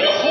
の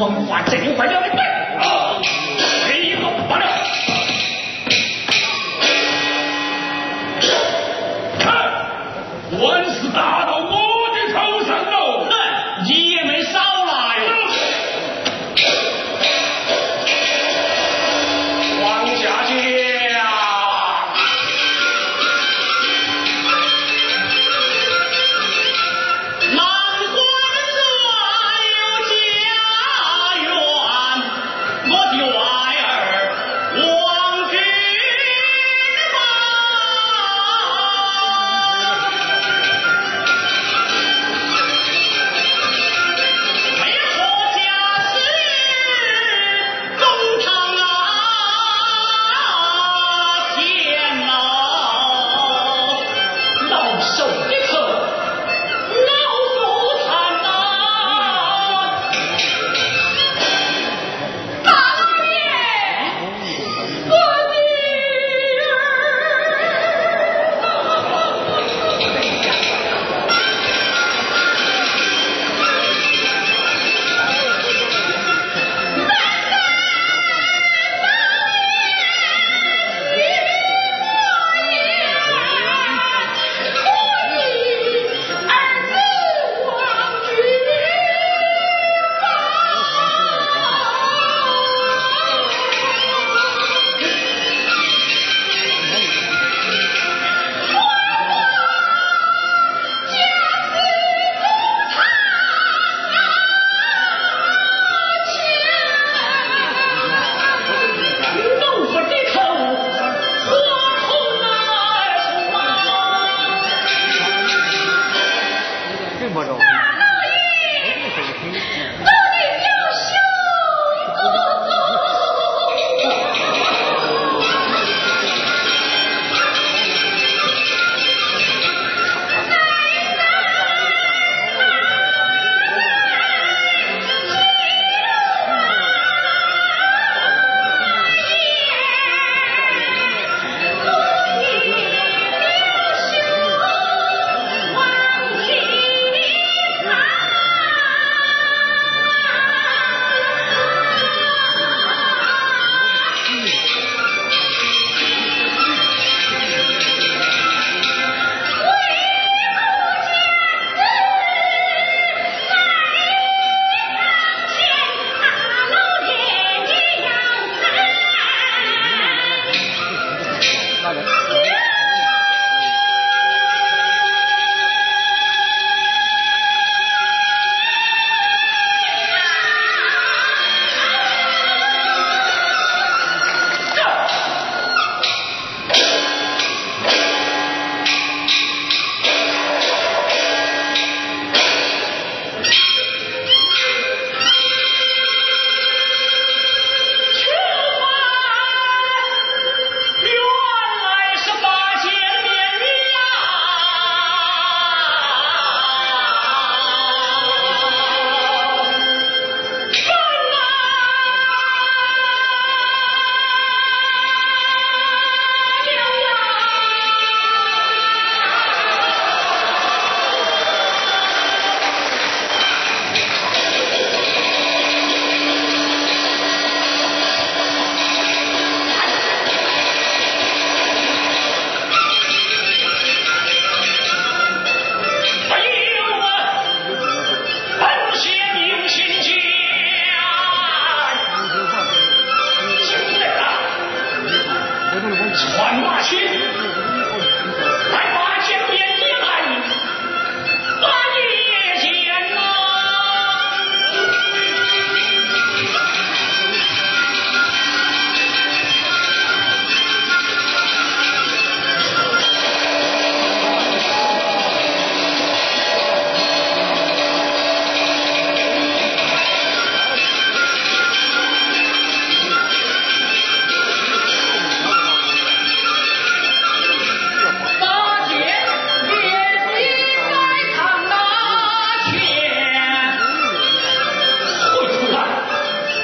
风华阵营我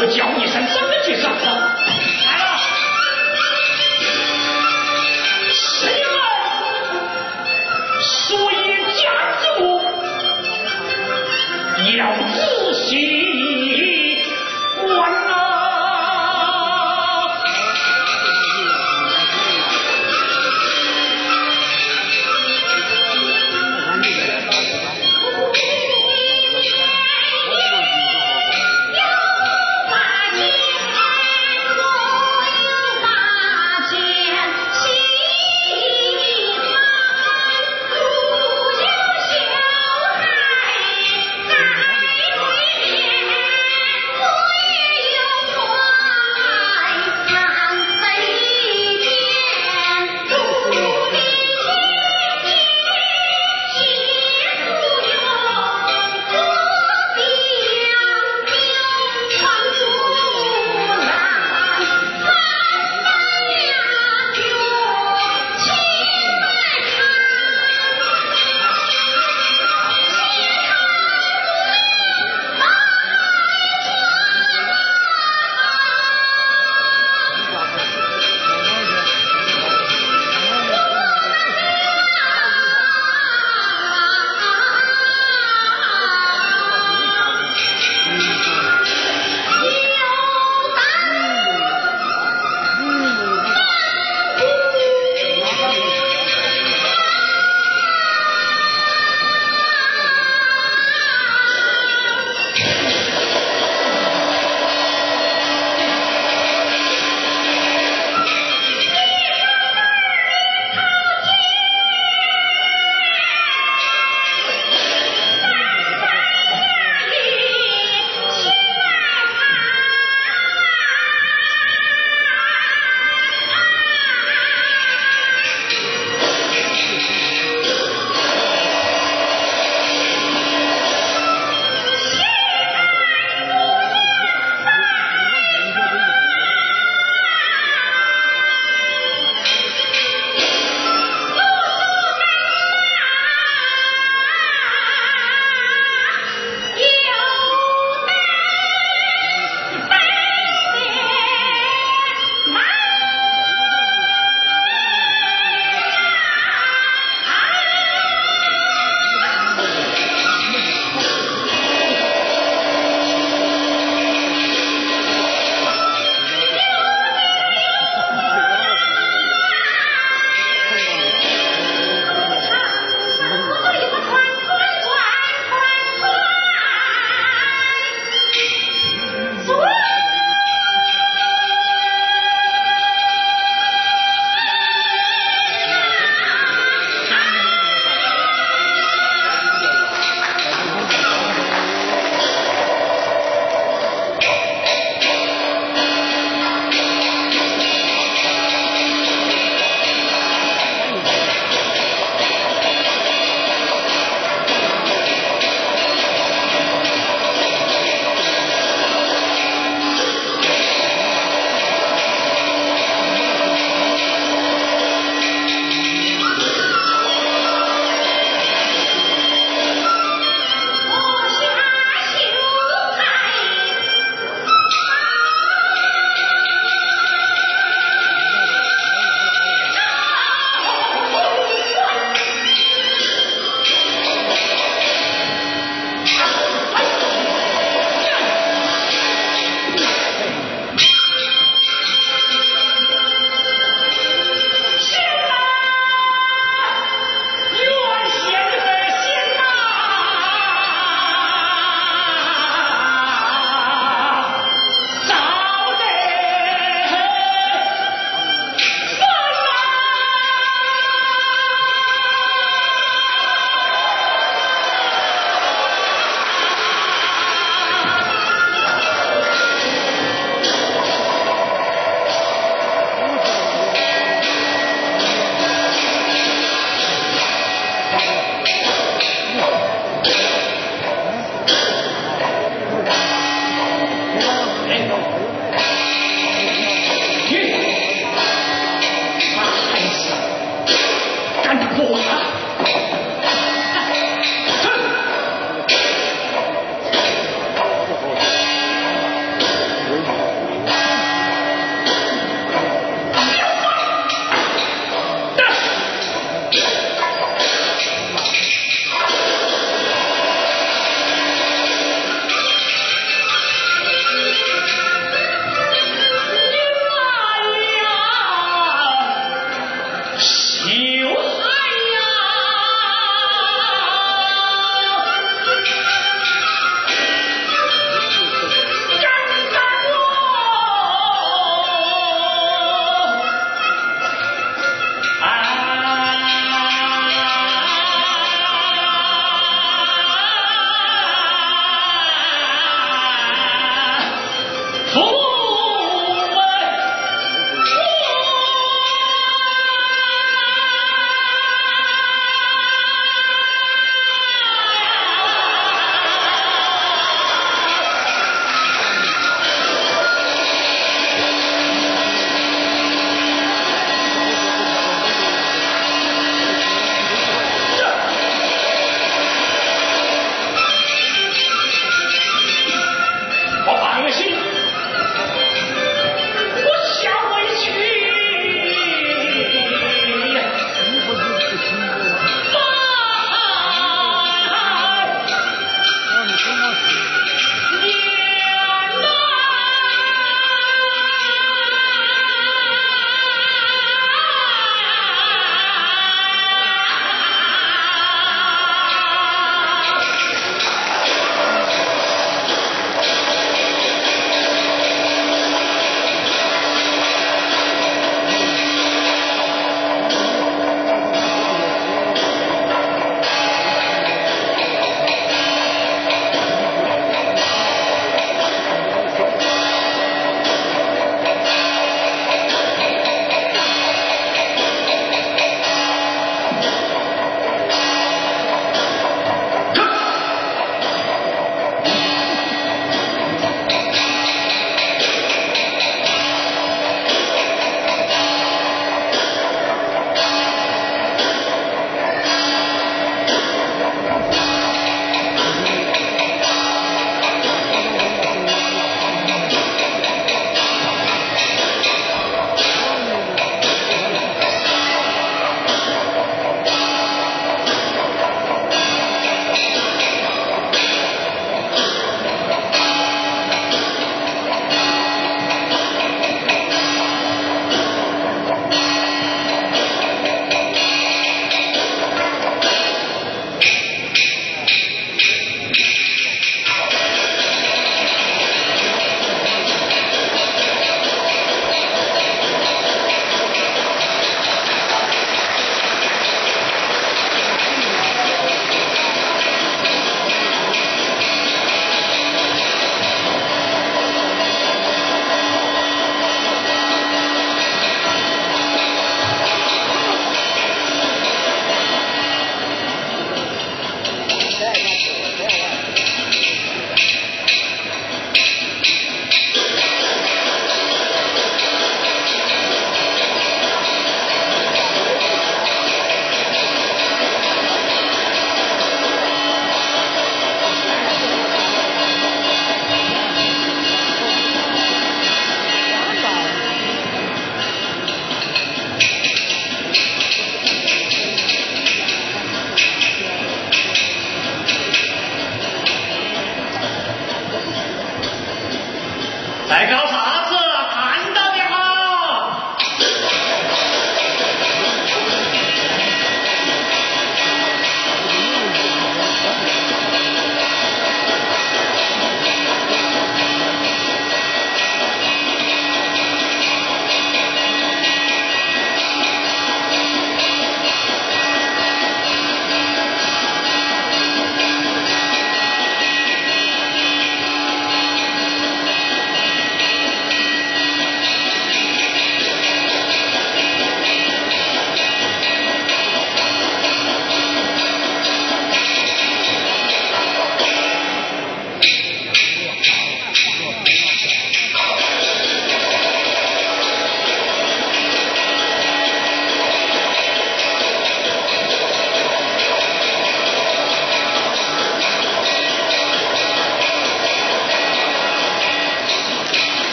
我叫你一声，怎么去上山？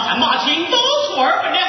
去马开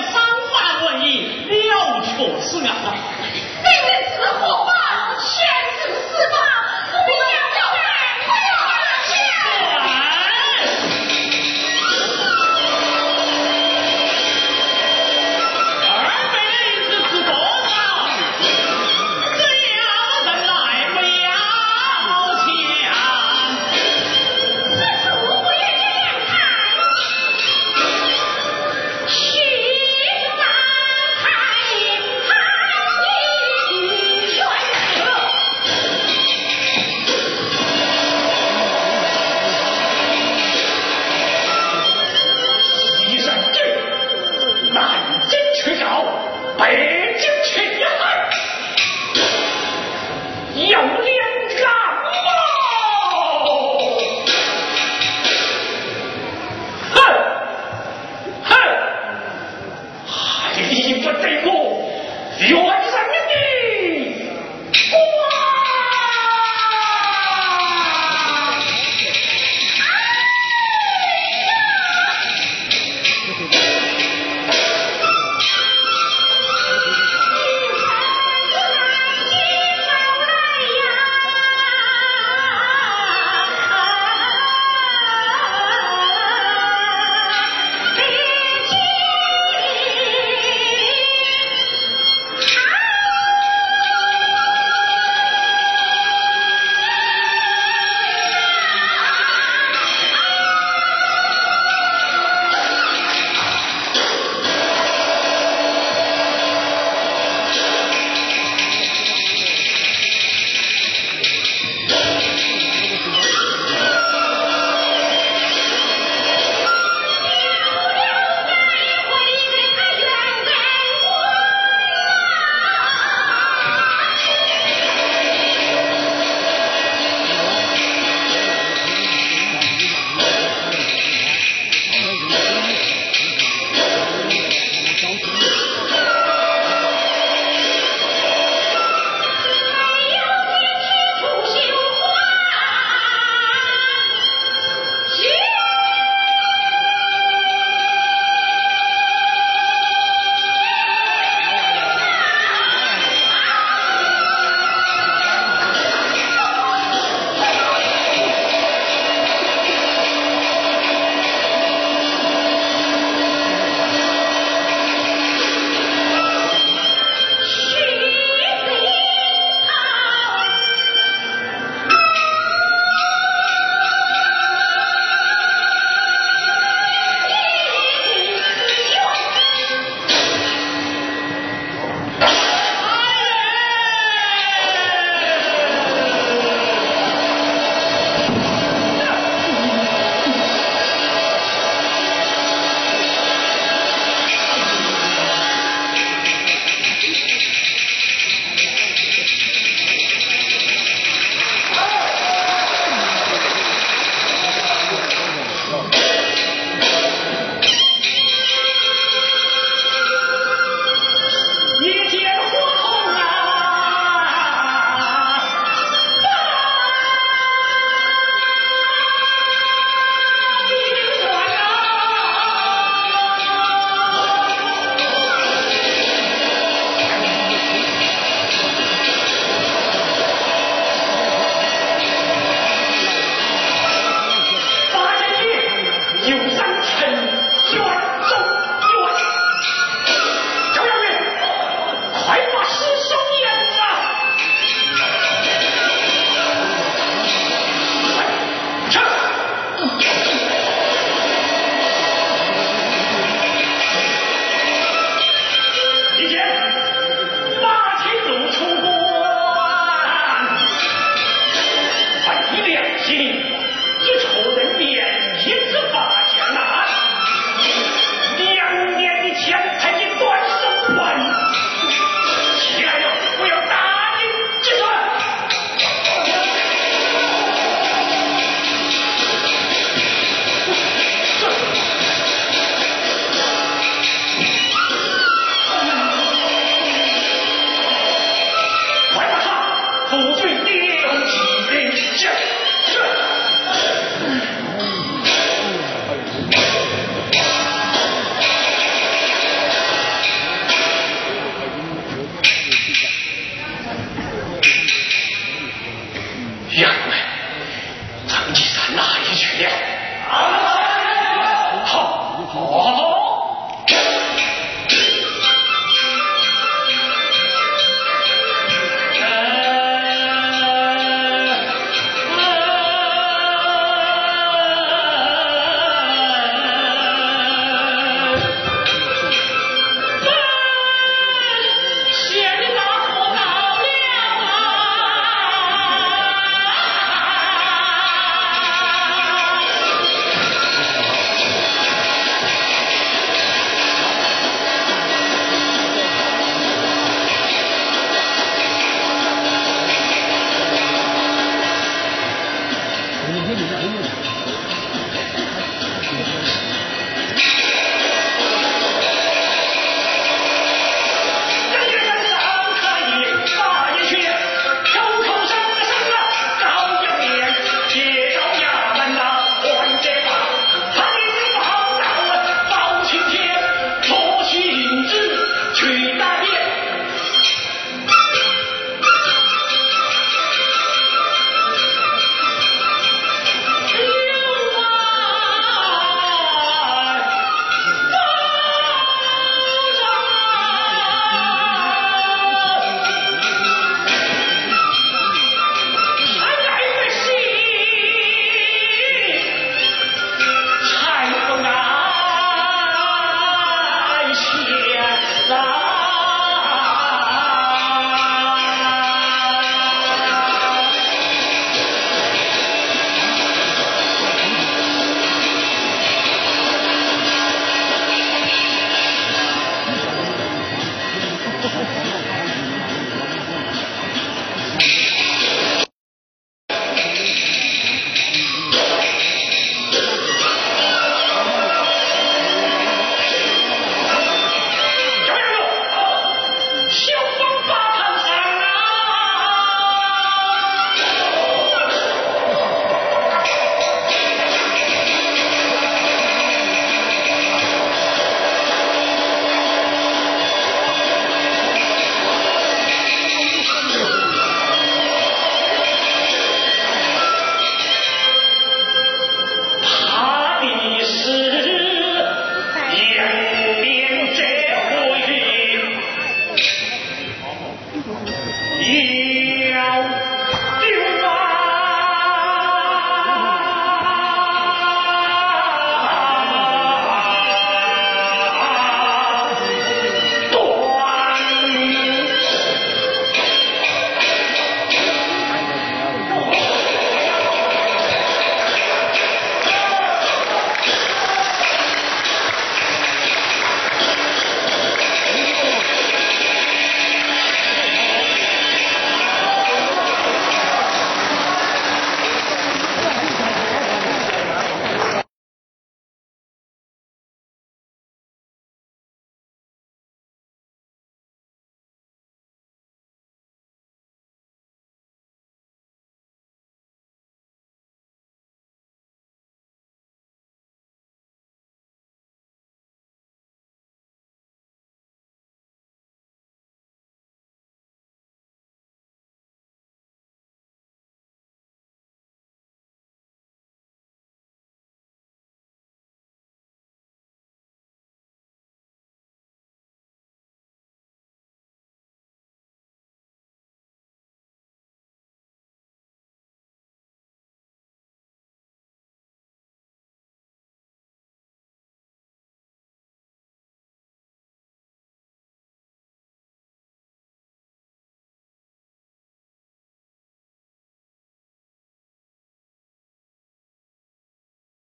Dia juga.